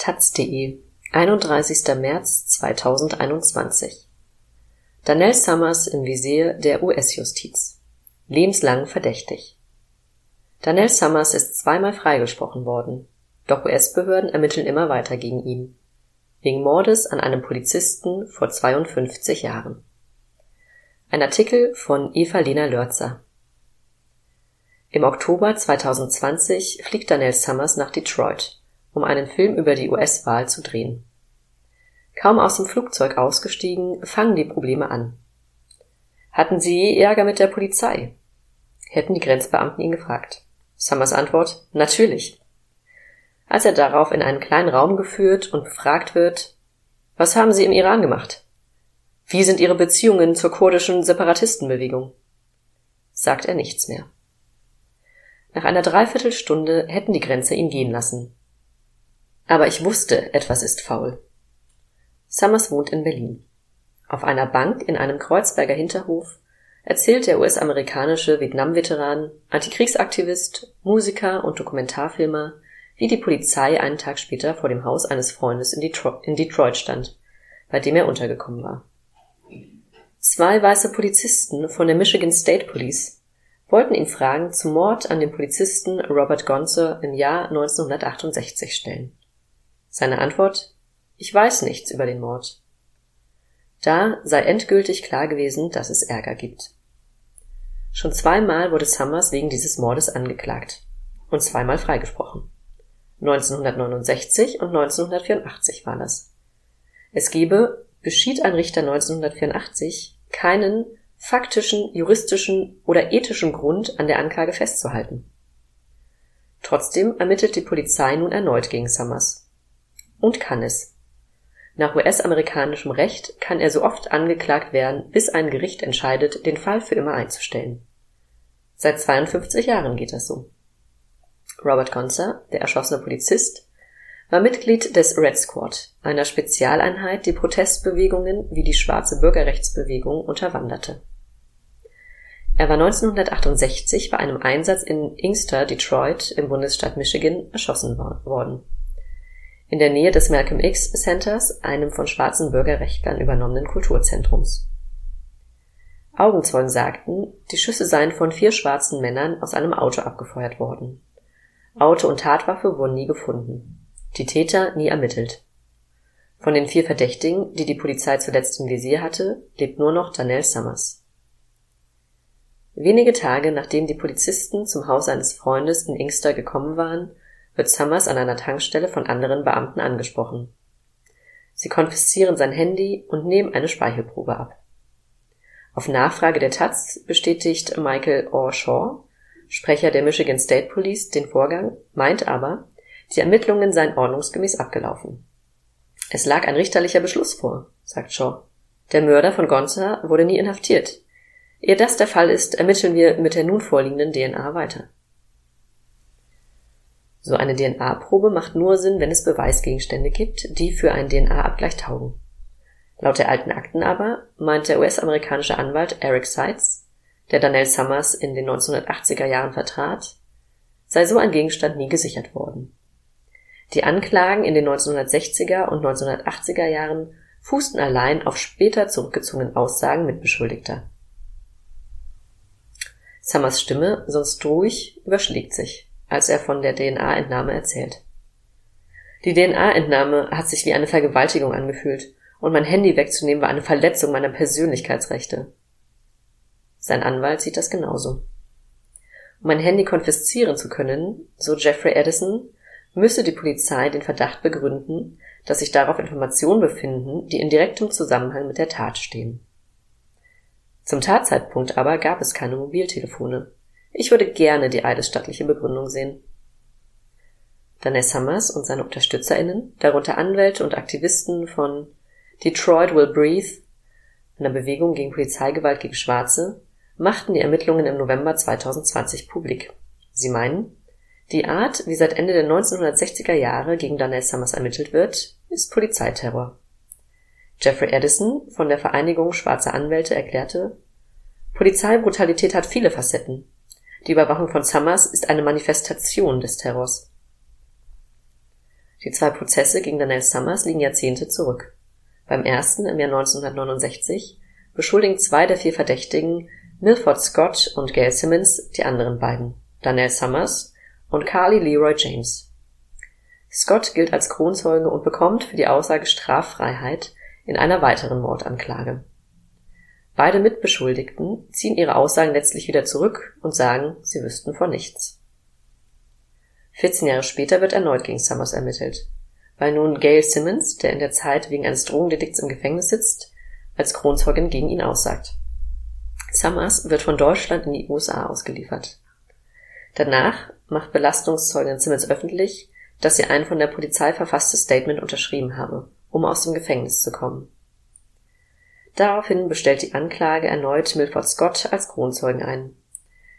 taz.de, 31. März 2021 Danell Summers im Visier der US-Justiz. Lebenslang verdächtig. Danell Summers ist zweimal freigesprochen worden, doch US-Behörden ermitteln immer weiter gegen ihn. Wegen Mordes an einem Polizisten vor 52 Jahren. Ein Artikel von Eva-Lena Lörzer. Im Oktober 2020 fliegt Danell Summers nach Detroit um einen Film über die US-Wahl zu drehen. Kaum aus dem Flugzeug ausgestiegen, fangen die Probleme an. Hatten Sie Ärger mit der Polizei? hätten die Grenzbeamten ihn gefragt. Summers Antwort Natürlich. Als er darauf in einen kleinen Raum geführt und befragt wird Was haben Sie im Iran gemacht? Wie sind Ihre Beziehungen zur kurdischen Separatistenbewegung? sagt er nichts mehr. Nach einer Dreiviertelstunde hätten die Grenzer ihn gehen lassen. Aber ich wusste, etwas ist faul. Summers wohnt in Berlin. Auf einer Bank in einem Kreuzberger Hinterhof erzählt der US-amerikanische Vietnam-Veteran, Antikriegsaktivist, Musiker und Dokumentarfilmer, wie die Polizei einen Tag später vor dem Haus eines Freundes in Detroit, in Detroit stand, bei dem er untergekommen war. Zwei weiße Polizisten von der Michigan State Police wollten ihn Fragen zum Mord an den Polizisten Robert Gonzer im Jahr 1968 stellen. Seine Antwort Ich weiß nichts über den Mord. Da sei endgültig klar gewesen, dass es Ärger gibt. Schon zweimal wurde Summers wegen dieses Mordes angeklagt und zweimal freigesprochen. 1969 und 1984 war das. Es gebe, beschied ein Richter 1984, keinen faktischen, juristischen oder ethischen Grund an der Anklage festzuhalten. Trotzdem ermittelt die Polizei nun erneut gegen Summers und kann es. Nach US-amerikanischem Recht kann er so oft angeklagt werden, bis ein Gericht entscheidet, den Fall für immer einzustellen. Seit 52 Jahren geht das so. Robert Gonzer, der erschossene Polizist, war Mitglied des Red Squad, einer Spezialeinheit, die Protestbewegungen wie die schwarze Bürgerrechtsbewegung unterwanderte. Er war 1968 bei einem Einsatz in Inkster, Detroit im Bundesstaat Michigan erschossen worden in der Nähe des Malcolm X Centers, einem von schwarzen Bürgerrechtlern übernommenen Kulturzentrums. Augenzeugen sagten, die Schüsse seien von vier schwarzen Männern aus einem Auto abgefeuert worden. Auto und Tatwaffe wurden nie gefunden. Die Täter nie ermittelt. Von den vier Verdächtigen, die die Polizei zuletzt im Visier hatte, lebt nur noch Danell Summers. Wenige Tage nachdem die Polizisten zum Haus eines Freundes in Inkster gekommen waren, wird Summers an einer Tankstelle von anderen Beamten angesprochen. Sie konfiszieren sein Handy und nehmen eine Speichelprobe ab. Auf Nachfrage der Taz bestätigt Michael Orshaw, Sprecher der Michigan State Police, den Vorgang, meint aber, die Ermittlungen seien ordnungsgemäß abgelaufen. Es lag ein richterlicher Beschluss vor, sagt Shaw. Der Mörder von Gonza wurde nie inhaftiert. Ehe das der Fall ist, ermitteln wir mit der nun vorliegenden DNA weiter. So eine DNA-Probe macht nur Sinn, wenn es Beweisgegenstände gibt, die für einen DNA-Abgleich taugen. Laut der alten Akten aber meint der US-amerikanische Anwalt Eric Seitz, der Daniel Summers in den 1980er Jahren vertrat, sei so ein Gegenstand nie gesichert worden. Die Anklagen in den 1960er und 1980er Jahren fußten allein auf später zurückgezogenen Aussagen mit Beschuldigter. Summers Stimme, sonst ruhig, überschlägt sich als er von der DNA-Entnahme erzählt. Die DNA-Entnahme hat sich wie eine Vergewaltigung angefühlt, und mein Handy wegzunehmen war eine Verletzung meiner Persönlichkeitsrechte. Sein Anwalt sieht das genauso. Um mein Handy konfiszieren zu können, so Jeffrey Edison, müsse die Polizei den Verdacht begründen, dass sich darauf Informationen befinden, die in direktem Zusammenhang mit der Tat stehen. Zum Tatzeitpunkt aber gab es keine Mobiltelefone. Ich würde gerne die eidesstattliche Begründung sehen. Daniel Summers und seine UnterstützerInnen, darunter Anwälte und Aktivisten von Detroit Will Breathe, einer Bewegung gegen Polizeigewalt gegen Schwarze, machten die Ermittlungen im November 2020 publik. Sie meinen, die Art, wie seit Ende der 1960er Jahre gegen Daniel Summers ermittelt wird, ist Polizeiterror. Jeffrey Edison von der Vereinigung Schwarzer Anwälte erklärte, Polizeibrutalität hat viele Facetten. Die Überwachung von Summers ist eine Manifestation des Terrors. Die zwei Prozesse gegen Daniel Summers liegen Jahrzehnte zurück. Beim ersten im Jahr 1969 beschuldigen zwei der vier Verdächtigen Milford Scott und Gail Simmons die anderen beiden, Daniel Summers und Carly Leroy James. Scott gilt als Kronzeuge und bekommt für die Aussage Straffreiheit in einer weiteren Mordanklage. Beide Mitbeschuldigten ziehen ihre Aussagen letztlich wieder zurück und sagen, sie wüssten von nichts. 14 Jahre später wird erneut gegen Summers ermittelt, weil nun Gail Simmons, der in der Zeit wegen eines Drogendelikts im Gefängnis sitzt, als Kronzeugin gegen ihn aussagt. Summers wird von Deutschland in die USA ausgeliefert. Danach macht Belastungszeugin Simmons öffentlich, dass sie ein von der Polizei verfasstes Statement unterschrieben habe, um aus dem Gefängnis zu kommen. Daraufhin bestellt die Anklage erneut Milford Scott als Kronzeugen ein,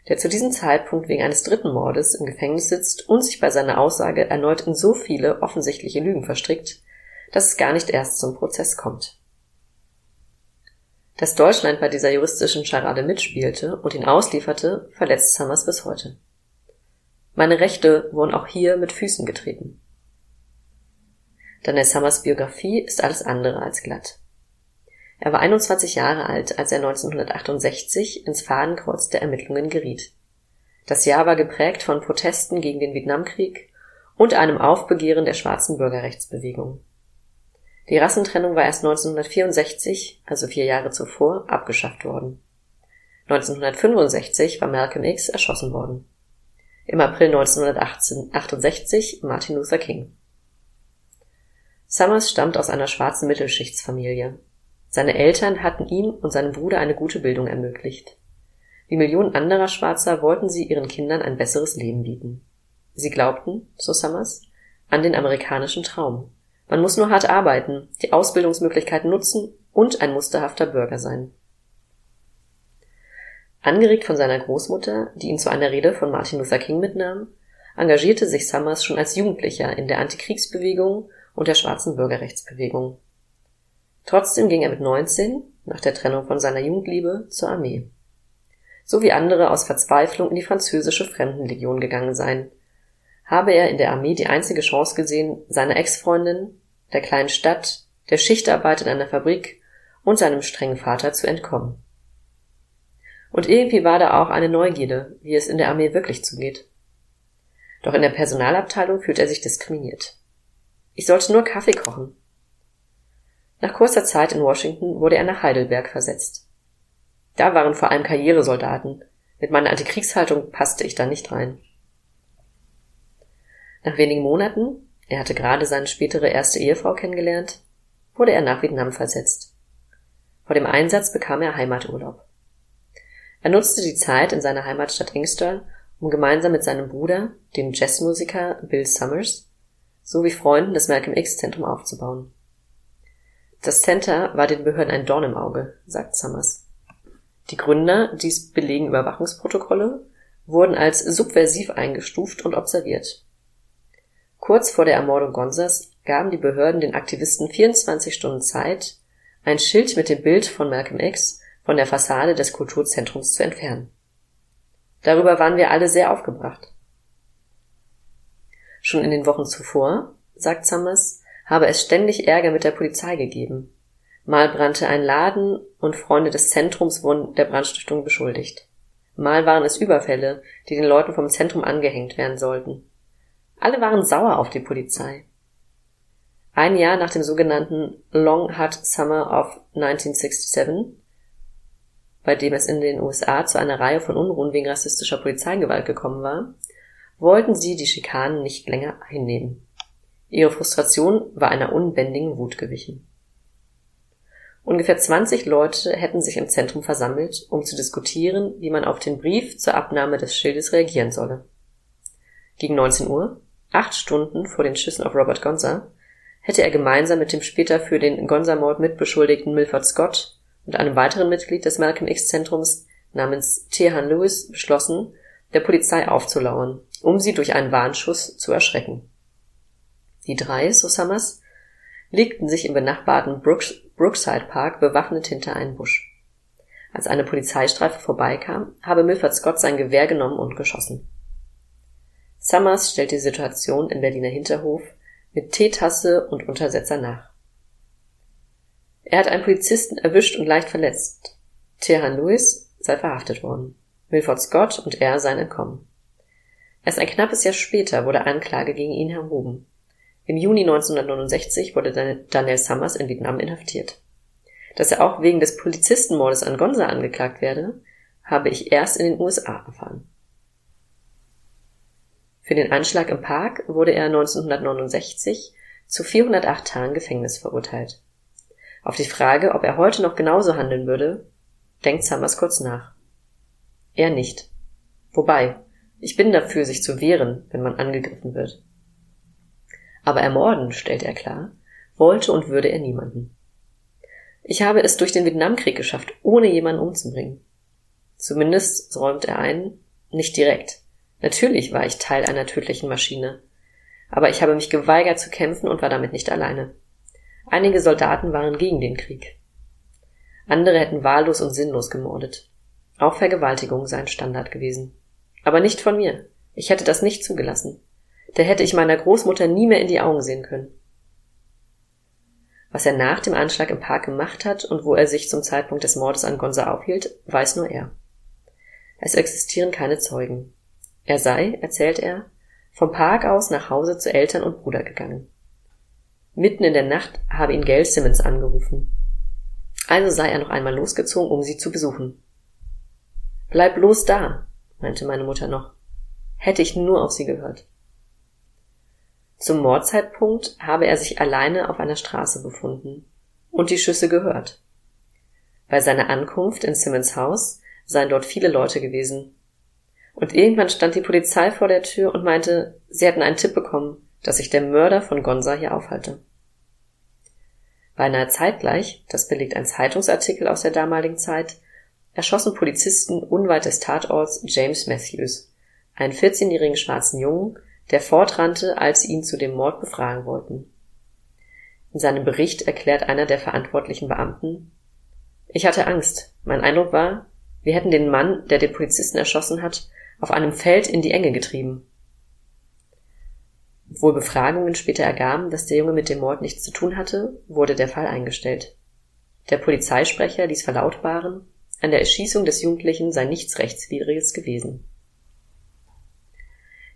der zu diesem Zeitpunkt wegen eines dritten Mordes im Gefängnis sitzt und sich bei seiner Aussage erneut in so viele offensichtliche Lügen verstrickt, dass es gar nicht erst zum Prozess kommt. Dass Deutschland bei dieser juristischen Scharade mitspielte und ihn auslieferte, verletzt Summers bis heute. Meine Rechte wurden auch hier mit Füßen getreten. Daniel Summers Biografie ist alles andere als glatt. Er war 21 Jahre alt, als er 1968 ins Fadenkreuz der Ermittlungen geriet. Das Jahr war geprägt von Protesten gegen den Vietnamkrieg und einem Aufbegehren der schwarzen Bürgerrechtsbewegung. Die Rassentrennung war erst 1964, also vier Jahre zuvor, abgeschafft worden. 1965 war Malcolm X erschossen worden im April 1968 Martin Luther King. Summers stammt aus einer schwarzen Mittelschichtsfamilie. Seine Eltern hatten ihm und seinem Bruder eine gute Bildung ermöglicht. Wie Millionen anderer Schwarzer wollten sie ihren Kindern ein besseres Leben bieten. Sie glaubten, so Summers, an den amerikanischen Traum. Man muss nur hart arbeiten, die Ausbildungsmöglichkeiten nutzen und ein musterhafter Bürger sein. Angeregt von seiner Großmutter, die ihn zu einer Rede von Martin Luther King mitnahm, engagierte sich Summers schon als Jugendlicher in der Antikriegsbewegung und der schwarzen Bürgerrechtsbewegung. Trotzdem ging er mit 19, nach der Trennung von seiner Jugendliebe, zur Armee. So wie andere aus Verzweiflung in die französische Fremdenlegion gegangen seien, habe er in der Armee die einzige Chance gesehen, seiner Ex-Freundin, der kleinen Stadt, der Schichtarbeit in einer Fabrik und seinem strengen Vater zu entkommen. Und irgendwie war da auch eine Neugierde, wie es in der Armee wirklich zugeht. Doch in der Personalabteilung fühlt er sich diskriminiert. Ich sollte nur Kaffee kochen. Nach kurzer Zeit in Washington wurde er nach Heidelberg versetzt. Da waren vor allem Karrieresoldaten. Mit meiner Antikriegshaltung passte ich da nicht rein. Nach wenigen Monaten, er hatte gerade seine spätere erste Ehefrau kennengelernt, wurde er nach Vietnam versetzt. Vor dem Einsatz bekam er Heimaturlaub. Er nutzte die Zeit in seiner Heimatstadt Inkster, um gemeinsam mit seinem Bruder, dem Jazzmusiker Bill Summers, sowie Freunden das Malcolm X Zentrum aufzubauen. Das Center war den Behörden ein Dorn im Auge, sagt Summers. Die Gründer, dies belegen Überwachungsprotokolle, wurden als subversiv eingestuft und observiert. Kurz vor der Ermordung Gonzas gaben die Behörden den Aktivisten 24 Stunden Zeit, ein Schild mit dem Bild von Malcolm X von der Fassade des Kulturzentrums zu entfernen. Darüber waren wir alle sehr aufgebracht. Schon in den Wochen zuvor, sagt Summers, habe es ständig Ärger mit der Polizei gegeben. Mal brannte ein Laden und Freunde des Zentrums wurden der Brandstiftung beschuldigt. Mal waren es Überfälle, die den Leuten vom Zentrum angehängt werden sollten. Alle waren sauer auf die Polizei. Ein Jahr nach dem sogenannten Long Hot Summer of 1967 bei dem es in den USA zu einer Reihe von Unruhen wegen rassistischer Polizeigewalt gekommen war, wollten sie die Schikanen nicht länger hinnehmen. Ihre Frustration war einer unbändigen Wut gewichen. Ungefähr 20 Leute hätten sich im Zentrum versammelt, um zu diskutieren, wie man auf den Brief zur Abnahme des Schildes reagieren solle. Gegen 19 Uhr, acht Stunden vor den Schüssen auf Robert Gonza, hätte er gemeinsam mit dem später für den Gonza-Mord mitbeschuldigten Milford Scott und einem weiteren Mitglied des Malcolm X Zentrums namens Tehan Lewis beschlossen, der Polizei aufzulauern, um sie durch einen Warnschuss zu erschrecken. Die drei, so Summers, legten sich im benachbarten Brooks, Brookside Park bewaffnet hinter einen Busch. Als eine Polizeistreife vorbeikam, habe Milford Scott sein Gewehr genommen und geschossen. Summers stellt die Situation im Berliner Hinterhof mit Teetasse und Untersetzer nach. Er hat einen Polizisten erwischt und leicht verletzt. Tehan Lewis sei verhaftet worden. Milford Scott und er seien entkommen. Erst ein knappes Jahr später wurde Anklage gegen ihn erhoben. Im Juni 1969 wurde Daniel Summers in Vietnam inhaftiert. Dass er auch wegen des Polizistenmordes an Gonza angeklagt werde, habe ich erst in den USA erfahren. Für den Anschlag im Park wurde er 1969 zu 408 Tagen Gefängnis verurteilt. Auf die Frage, ob er heute noch genauso handeln würde, denkt Summers kurz nach. Er nicht. Wobei, ich bin dafür, sich zu wehren, wenn man angegriffen wird. Aber ermorden, stellt er klar, wollte und würde er niemanden. Ich habe es durch den Vietnamkrieg geschafft, ohne jemanden umzubringen. Zumindest räumt er ein, nicht direkt. Natürlich war ich Teil einer tödlichen Maschine. Aber ich habe mich geweigert zu kämpfen und war damit nicht alleine. Einige Soldaten waren gegen den Krieg. Andere hätten wahllos und sinnlos gemordet. Auch Vergewaltigung sei ein Standard gewesen. Aber nicht von mir. Ich hätte das nicht zugelassen. Da hätte ich meiner Großmutter nie mehr in die Augen sehen können. Was er nach dem Anschlag im Park gemacht hat und wo er sich zum Zeitpunkt des Mordes an Gonza aufhielt, weiß nur er. Es existieren keine Zeugen. Er sei, erzählt er, vom Park aus nach Hause zu Eltern und Bruder gegangen. Mitten in der Nacht habe ihn Gail Simmons angerufen. Also sei er noch einmal losgezogen, um sie zu besuchen. Bleib bloß da, meinte meine Mutter noch. Hätte ich nur auf sie gehört. Zum Mordzeitpunkt habe er sich alleine auf einer Straße befunden und die Schüsse gehört. Bei seiner Ankunft in Simmons Haus seien dort viele Leute gewesen. Und irgendwann stand die Polizei vor der Tür und meinte, sie hätten einen Tipp bekommen, dass sich der Mörder von Gonza hier aufhalte. Beinahe zeitgleich, das belegt ein Zeitungsartikel aus der damaligen Zeit, erschossen Polizisten unweit des Tatorts James Matthews, einen 14-jährigen schwarzen Jungen, der fortrannte, als sie ihn zu dem Mord befragen wollten. In seinem Bericht erklärt einer der verantwortlichen Beamten Ich hatte Angst. Mein Eindruck war, wir hätten den Mann, der den Polizisten erschossen hat, auf einem Feld in die Enge getrieben. Obwohl Befragungen später ergaben, dass der Junge mit dem Mord nichts zu tun hatte, wurde der Fall eingestellt. Der Polizeisprecher ließ verlautbaren, an der Erschießung des Jugendlichen sei nichts Rechtswidriges gewesen.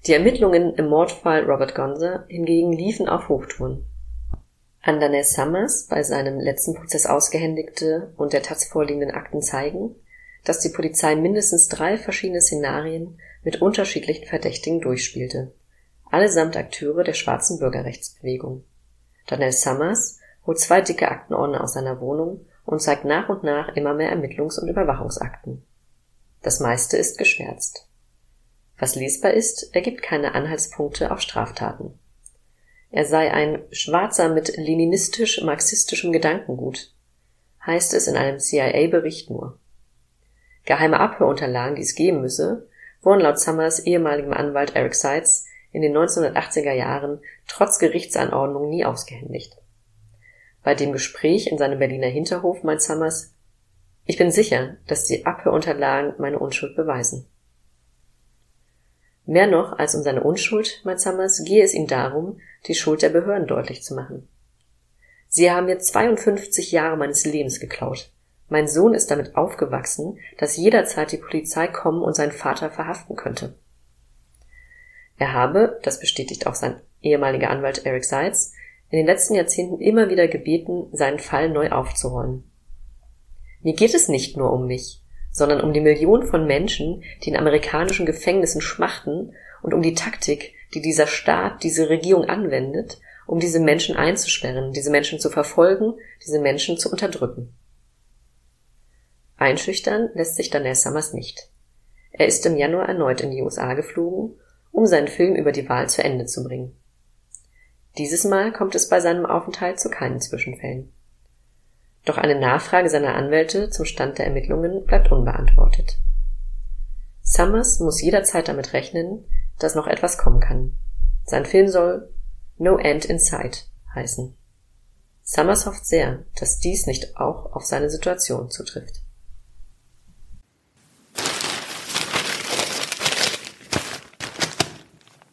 Die Ermittlungen im Mordfall Robert Gonza hingegen liefen auf Hochtouren. Andanes Summers bei seinem letzten Prozess ausgehändigte und der Taz vorliegenden Akten zeigen, dass die Polizei mindestens drei verschiedene Szenarien mit unterschiedlichen Verdächtigen durchspielte, allesamt Akteure der schwarzen Bürgerrechtsbewegung. Daniel Summers holt zwei dicke Aktenordner aus seiner Wohnung und zeigt nach und nach immer mehr Ermittlungs- und Überwachungsakten. Das meiste ist geschwärzt. Was lesbar ist, ergibt keine Anhaltspunkte auf Straftaten. Er sei ein Schwarzer mit leninistisch-marxistischem Gedankengut, heißt es in einem CIA-Bericht nur. Geheime Abhörunterlagen, die es geben müsse, wurden laut Summers ehemaligem Anwalt Eric Seitz in den 1980er Jahren trotz Gerichtsanordnung nie ausgehändigt. Bei dem Gespräch in seinem Berliner Hinterhof meint Summers, ich bin sicher, dass die Abhörunterlagen meine Unschuld beweisen. Mehr noch als um seine Unschuld, Summers, gehe es ihm darum, die Schuld der Behörden deutlich zu machen. Sie haben mir 52 Jahre meines Lebens geklaut. Mein Sohn ist damit aufgewachsen, dass jederzeit die Polizei kommen und seinen Vater verhaften könnte. Er habe, das bestätigt auch sein ehemaliger Anwalt Eric Seitz, in den letzten Jahrzehnten immer wieder gebeten, seinen Fall neu aufzurollen. Mir geht es nicht nur um mich, sondern um die Millionen von Menschen, die in amerikanischen Gefängnissen schmachten und um die Taktik, die dieser Staat, diese Regierung anwendet, um diese Menschen einzusperren, diese Menschen zu verfolgen, diese Menschen zu unterdrücken. Einschüchtern lässt sich Daniel Summers nicht. Er ist im Januar erneut in die USA geflogen, um seinen Film über die Wahl zu Ende zu bringen. Dieses Mal kommt es bei seinem Aufenthalt zu keinen Zwischenfällen. Doch eine Nachfrage seiner Anwälte zum Stand der Ermittlungen bleibt unbeantwortet. Summers muss jederzeit damit rechnen, dass noch etwas kommen kann. Sein Film soll No End in Sight heißen. Summers hofft sehr, dass dies nicht auch auf seine Situation zutrifft.